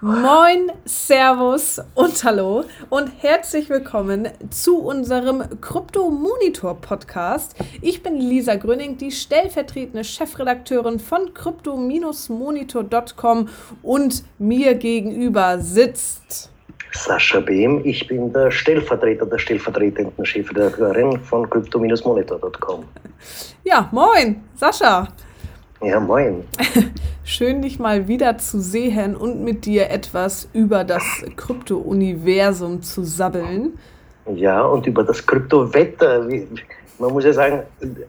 Moin, Servus und Hallo und herzlich willkommen zu unserem Krypto Monitor Podcast. Ich bin Lisa Gröning, die stellvertretende Chefredakteurin von crypto-monitor.com und mir gegenüber sitzt Sascha Behm, ich bin der Stellvertreter der stellvertretenden Chefredakteurin von crypto-monitor.com. Ja, moin, Sascha. Ja, moin. Schön, dich mal wieder zu sehen und mit dir etwas über das Krypto-Universum zu sabbeln. Ja, und über das Kryptowetter. Man muss ja sagen,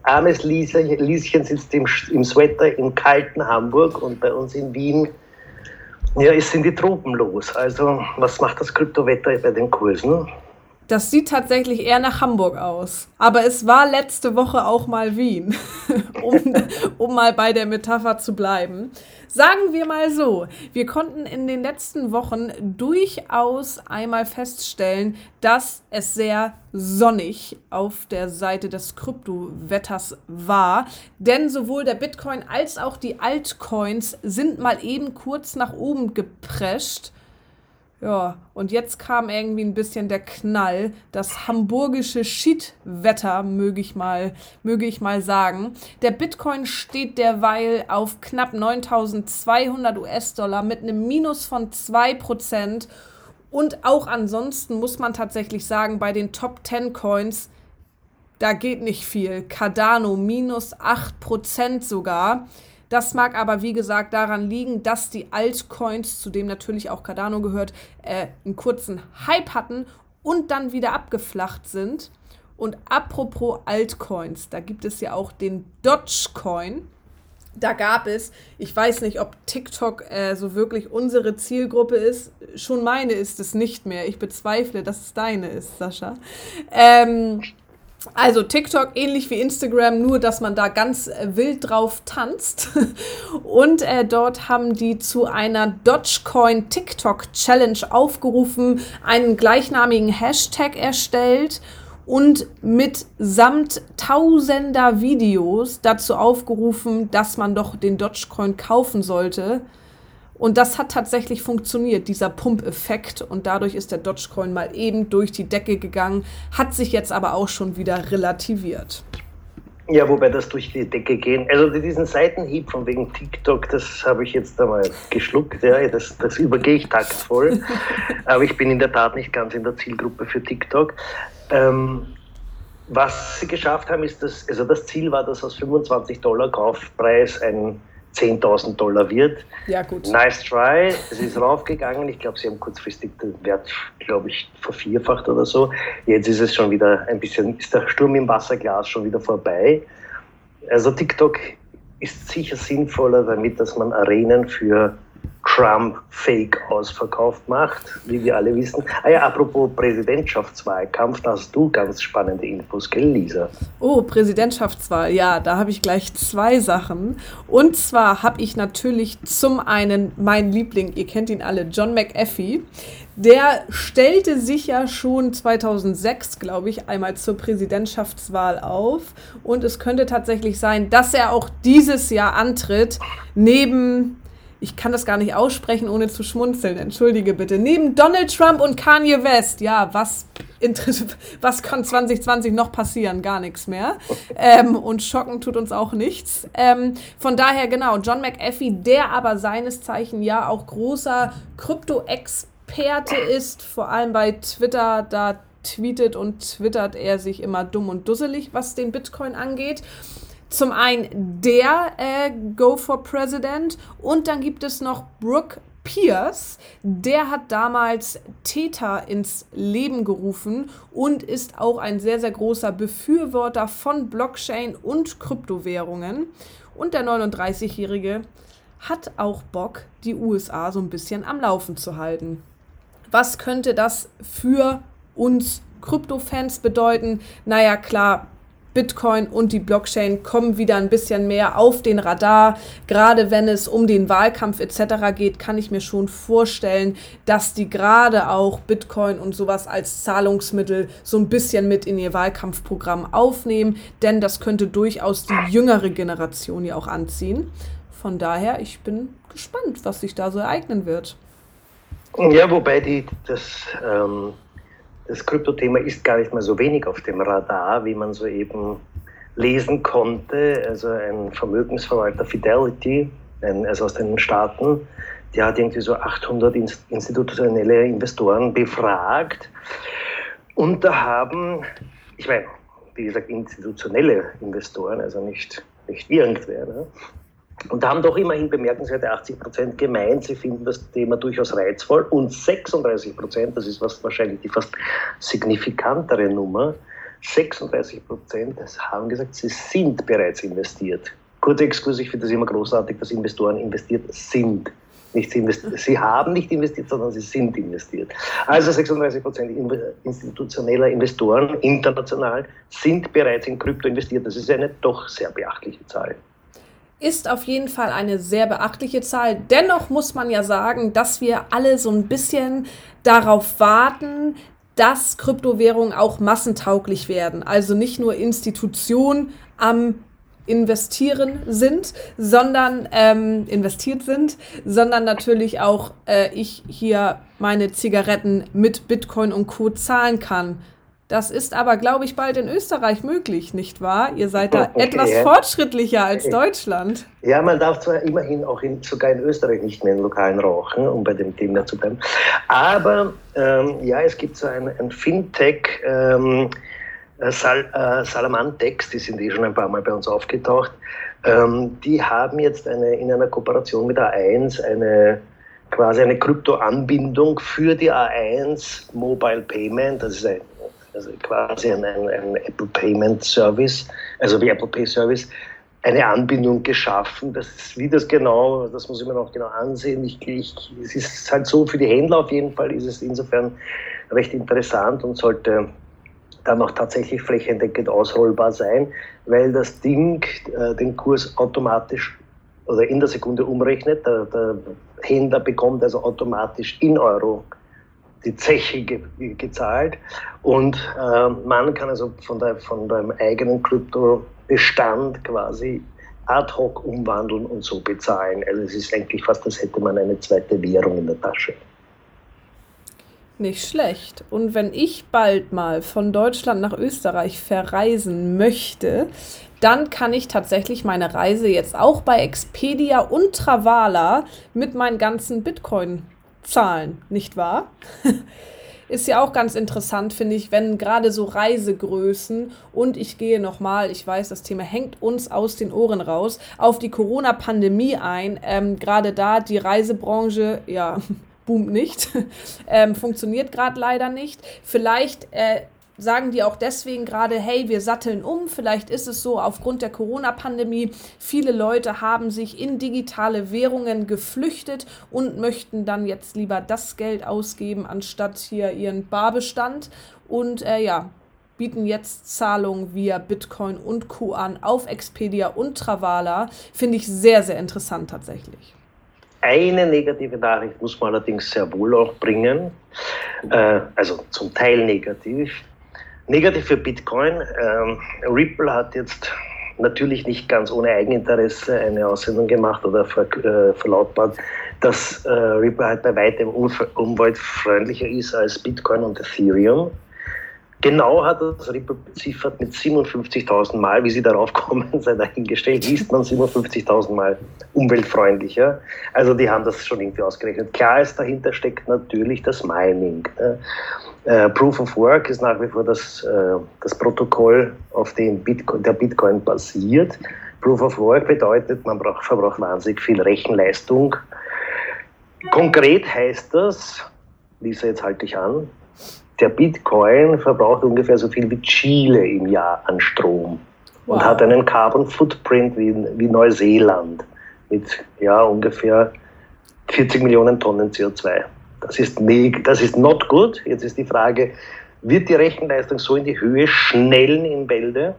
armes Lieschen sitzt im, im Sweater im kalten Hamburg und bei uns in Wien ja, es sind die Tropen los. Also, was macht das Kryptowetter bei den Kursen? Das sieht tatsächlich eher nach Hamburg aus. Aber es war letzte Woche auch mal Wien, um, um mal bei der Metapher zu bleiben. Sagen wir mal so, wir konnten in den letzten Wochen durchaus einmal feststellen, dass es sehr sonnig auf der Seite des Kryptowetters war. Denn sowohl der Bitcoin als auch die Altcoins sind mal eben kurz nach oben geprescht. Ja, und jetzt kam irgendwie ein bisschen der Knall. Das hamburgische Schiedwetter, möge ich mal, möge ich mal sagen. Der Bitcoin steht derweil auf knapp 9200 US-Dollar mit einem Minus von 2%. Und auch ansonsten muss man tatsächlich sagen, bei den Top 10 Coins, da geht nicht viel. Cardano minus 8% sogar. Das mag aber, wie gesagt, daran liegen, dass die Altcoins, zu dem natürlich auch Cardano gehört, äh, einen kurzen Hype hatten und dann wieder abgeflacht sind. Und apropos Altcoins, da gibt es ja auch den Dogecoin. Da gab es, ich weiß nicht, ob TikTok äh, so wirklich unsere Zielgruppe ist. Schon meine ist es nicht mehr. Ich bezweifle, dass es deine ist, Sascha. Ähm, also TikTok ähnlich wie Instagram, nur dass man da ganz äh, wild drauf tanzt. Und äh, dort haben die zu einer Dogecoin TikTok Challenge aufgerufen, einen gleichnamigen Hashtag erstellt und mit samt tausender Videos dazu aufgerufen, dass man doch den Dogecoin kaufen sollte. Und das hat tatsächlich funktioniert, dieser Pumpeffekt. Und dadurch ist der Dogecoin mal eben durch die Decke gegangen, hat sich jetzt aber auch schon wieder relativiert. Ja, wobei das durch die Decke gehen, also diesen Seitenhieb von wegen TikTok, das habe ich jetzt einmal geschluckt, ja, das, das übergehe ich taktvoll. aber ich bin in der Tat nicht ganz in der Zielgruppe für TikTok. Ähm, was sie geschafft haben, ist, dass, also das Ziel war, dass aus 25 Dollar Kaufpreis ein 10.000 Dollar wird. Ja, gut. Nice try. Es ist raufgegangen. Ich glaube, sie haben kurzfristig den Wert, glaube ich, vervierfacht oder so. Jetzt ist es schon wieder ein bisschen, ist der Sturm im Wasserglas schon wieder vorbei. Also TikTok ist sicher sinnvoller damit, dass man Arenen für Trump Fake ausverkauft macht, wie wir alle wissen. Ah ja, apropos Präsidentschaftswahlkampf, da hast du ganz spannende Infos, gell, Lisa? Oh, Präsidentschaftswahl, ja, da habe ich gleich zwei Sachen. Und zwar habe ich natürlich zum einen meinen Liebling, ihr kennt ihn alle, John McAfee. Der stellte sich ja schon 2006, glaube ich, einmal zur Präsidentschaftswahl auf. Und es könnte tatsächlich sein, dass er auch dieses Jahr antritt, neben ich kann das gar nicht aussprechen, ohne zu schmunzeln. Entschuldige bitte. Neben Donald Trump und Kanye West, ja, was, was kann 2020 noch passieren? Gar nichts mehr. Ähm, und schocken tut uns auch nichts. Ähm, von daher, genau, John McAfee, der aber seines Zeichen ja auch großer Krypto-Experte ist, vor allem bei Twitter, da tweetet und twittert er sich immer dumm und dusselig, was den Bitcoin angeht zum einen der äh, Go for President und dann gibt es noch Brooke Pierce, der hat damals Theta ins Leben gerufen und ist auch ein sehr, sehr großer Befürworter von Blockchain und Kryptowährungen. Und der 39-Jährige hat auch Bock, die USA so ein bisschen am Laufen zu halten. Was könnte das für uns Krypto-Fans bedeuten? Naja, klar, Bitcoin und die Blockchain kommen wieder ein bisschen mehr auf den Radar. Gerade wenn es um den Wahlkampf etc. geht, kann ich mir schon vorstellen, dass die gerade auch Bitcoin und sowas als Zahlungsmittel so ein bisschen mit in ihr Wahlkampfprogramm aufnehmen, denn das könnte durchaus die jüngere Generation ja auch anziehen. Von daher, ich bin gespannt, was sich da so ereignen wird. Ja, wobei die, das, ähm, das Kryptothema ist gar nicht mal so wenig auf dem Radar, wie man soeben lesen konnte. Also ein Vermögensverwalter Fidelity, ein, also aus den Staaten, der hat irgendwie so 800 institutionelle Investoren befragt. Und da haben, ich meine, wie gesagt, institutionelle Investoren, also nicht, nicht irgendwer. Ne? Und da haben doch immerhin bemerkenswerte 80 Prozent gemeint, sie finden das Thema durchaus reizvoll. Und 36 Prozent, das ist was wahrscheinlich die fast signifikantere Nummer, 36 Prozent haben gesagt, sie sind bereits investiert. Kurzer Exkurs, ich finde das immer großartig, dass Investoren investiert sind. Nicht sie, sie haben nicht investiert, sondern sie sind investiert. Also 36 Prozent institutioneller Investoren international sind bereits in Krypto investiert. Das ist eine doch sehr beachtliche Zahl ist auf jeden Fall eine sehr beachtliche Zahl. Dennoch muss man ja sagen, dass wir alle so ein bisschen darauf warten, dass Kryptowährungen auch massentauglich werden. Also nicht nur Institutionen am investieren sind, sondern ähm, investiert sind, sondern natürlich auch äh, ich hier meine Zigaretten mit Bitcoin und Co. zahlen kann. Das ist aber, glaube ich, bald in Österreich möglich, nicht wahr? Ihr seid da okay. etwas fortschrittlicher als Deutschland. Ja, man darf zwar immerhin auch in, sogar in Österreich nicht mehr in Lokalen rauchen, um bei dem Thema zu bleiben. Aber ähm, ja, es gibt so ein, ein Fintech, ähm, äh, Sal, äh, Salamantex, die sind eh schon ein paar Mal bei uns aufgetaucht, ähm, die haben jetzt eine, in einer Kooperation mit A1 eine quasi eine Krypto-Anbindung für die A1 Mobile Payment, das ist ein, also quasi ein, ein, ein Apple Payment Service, also wie Apple Pay Service, eine Anbindung geschaffen. Das ist, wie das genau, das muss ich mir noch genau ansehen. Ich, ich, es ist halt so, für die Händler auf jeden Fall ist es insofern recht interessant und sollte dann auch tatsächlich flächendeckend ausrollbar sein, weil das Ding äh, den Kurs automatisch oder in der Sekunde umrechnet. Der, der Händler bekommt also automatisch in Euro die Zeche ge gezahlt und äh, man kann also von, der, von dem eigenen Kryptobestand quasi ad hoc umwandeln und so bezahlen. Also es ist eigentlich fast, als hätte man eine zweite Währung in der Tasche. Nicht schlecht. Und wenn ich bald mal von Deutschland nach Österreich verreisen möchte, dann kann ich tatsächlich meine Reise jetzt auch bei Expedia und Travala mit meinen ganzen Bitcoin zahlen, nicht wahr? Ist ja auch ganz interessant, finde ich, wenn gerade so Reisegrößen und ich gehe nochmal, ich weiß, das Thema hängt uns aus den Ohren raus, auf die Corona-Pandemie ein. Ähm, gerade da die Reisebranche, ja, boomt nicht, ähm, funktioniert gerade leider nicht. Vielleicht äh, sagen die auch deswegen gerade, hey, wir satteln um. Vielleicht ist es so, aufgrund der Corona-Pandemie, viele Leute haben sich in digitale Währungen geflüchtet und möchten dann jetzt lieber das Geld ausgeben, anstatt hier ihren Barbestand. Und äh, ja, bieten jetzt Zahlungen via Bitcoin und Co. an auf Expedia und Travala. Finde ich sehr, sehr interessant tatsächlich. Eine negative Nachricht muss man allerdings sehr wohl auch bringen, äh, also zum Teil negativ. Negativ für Bitcoin. Ähm, Ripple hat jetzt natürlich nicht ganz ohne Eigeninteresse eine Aussendung gemacht oder ver, äh, verlautbart, dass äh, Ripple halt bei weitem umweltfreundlicher ist als Bitcoin und Ethereum. Genau hat das Ripple beziffert mit 57.000 Mal, wie sie darauf kommen, sei dahingestellt, ist man 57.000 Mal umweltfreundlicher. Also die haben das schon irgendwie ausgerechnet. Klar ist, dahinter steckt natürlich das Mining. Ne? Äh, Proof of Work ist nach wie vor das, äh, das Protokoll, auf dem Bitcoin, der Bitcoin basiert. Proof of Work bedeutet, man braucht, verbraucht wahnsinnig viel Rechenleistung. Konkret heißt das, Lisa, jetzt halte ich an, der Bitcoin verbraucht ungefähr so viel wie Chile im Jahr an Strom wow. und hat einen Carbon Footprint wie, wie Neuseeland mit ja, ungefähr 40 Millionen Tonnen CO2. Das ist, das ist not good. Jetzt ist die Frage, wird die Rechenleistung so in die Höhe schnellen in Bälde,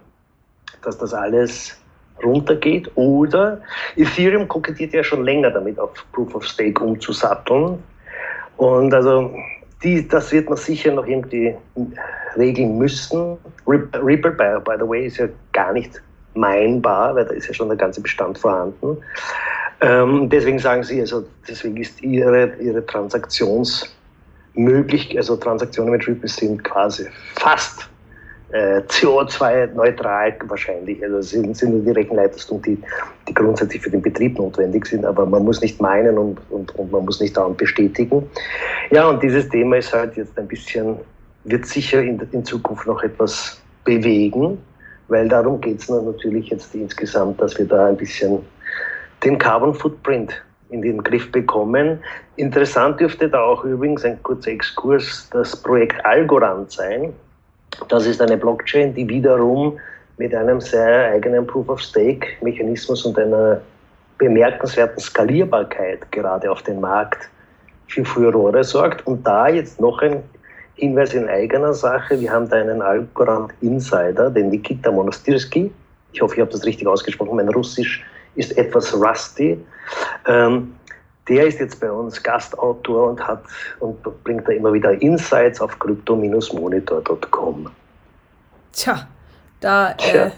dass das alles runtergeht? Oder Ethereum kokettiert ja schon länger damit, auf Proof of Stake umzusatteln. Und also die, das wird man sicher noch irgendwie regeln müssen. Ripple, by, by the way, ist ja gar nicht meinbar, weil da ist ja schon der ganze Bestand vorhanden. Ähm, deswegen sagen sie, also deswegen ist ihre, ihre Transaktionsmöglichkeit, also Transaktionen mit Ripple sind quasi fast äh, CO2-neutral wahrscheinlich. Also es sind, sind nur die Rechenleistungen, die, die grundsätzlich für den Betrieb notwendig sind, aber man muss nicht meinen und, und, und man muss nicht dauernd bestätigen. Ja, und dieses Thema ist halt jetzt ein bisschen, wird sicher in, in Zukunft noch etwas bewegen, weil darum geht es natürlich jetzt insgesamt, dass wir da ein bisschen den Carbon Footprint in den Griff bekommen. Interessant dürfte da auch übrigens ein kurzer Exkurs das Projekt Algorand sein. Das ist eine Blockchain, die wiederum mit einem sehr eigenen Proof-of-Stake-Mechanismus und einer bemerkenswerten Skalierbarkeit gerade auf den Markt für Furore sorgt. Und da jetzt noch ein Hinweis in eigener Sache. Wir haben da einen Algorand Insider, den Nikita Monastirski. Ich hoffe, ich habe das richtig ausgesprochen. Mein Russisch ist etwas rusty. Ähm, der ist jetzt bei uns Gastautor und hat und bringt da immer wieder Insights auf crypto-monitor.com. Tja, da, äh,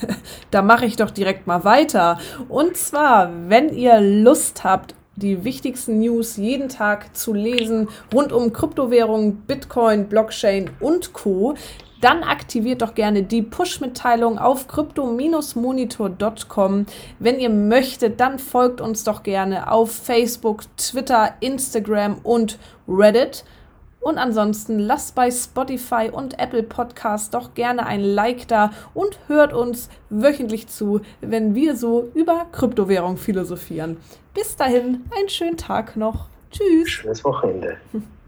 da mache ich doch direkt mal weiter. Und zwar, wenn ihr Lust habt, die wichtigsten News jeden Tag zu lesen rund um Kryptowährungen, Bitcoin, Blockchain und Co., dann aktiviert doch gerne die Push-Mitteilung auf crypto-monitor.com. Wenn ihr möchtet, dann folgt uns doch gerne auf Facebook, Twitter, Instagram und Reddit. Und ansonsten lasst bei Spotify und Apple Podcasts doch gerne ein Like da und hört uns wöchentlich zu, wenn wir so über Kryptowährung philosophieren. Bis dahin, einen schönen Tag noch. Tschüss. Schönes Wochenende.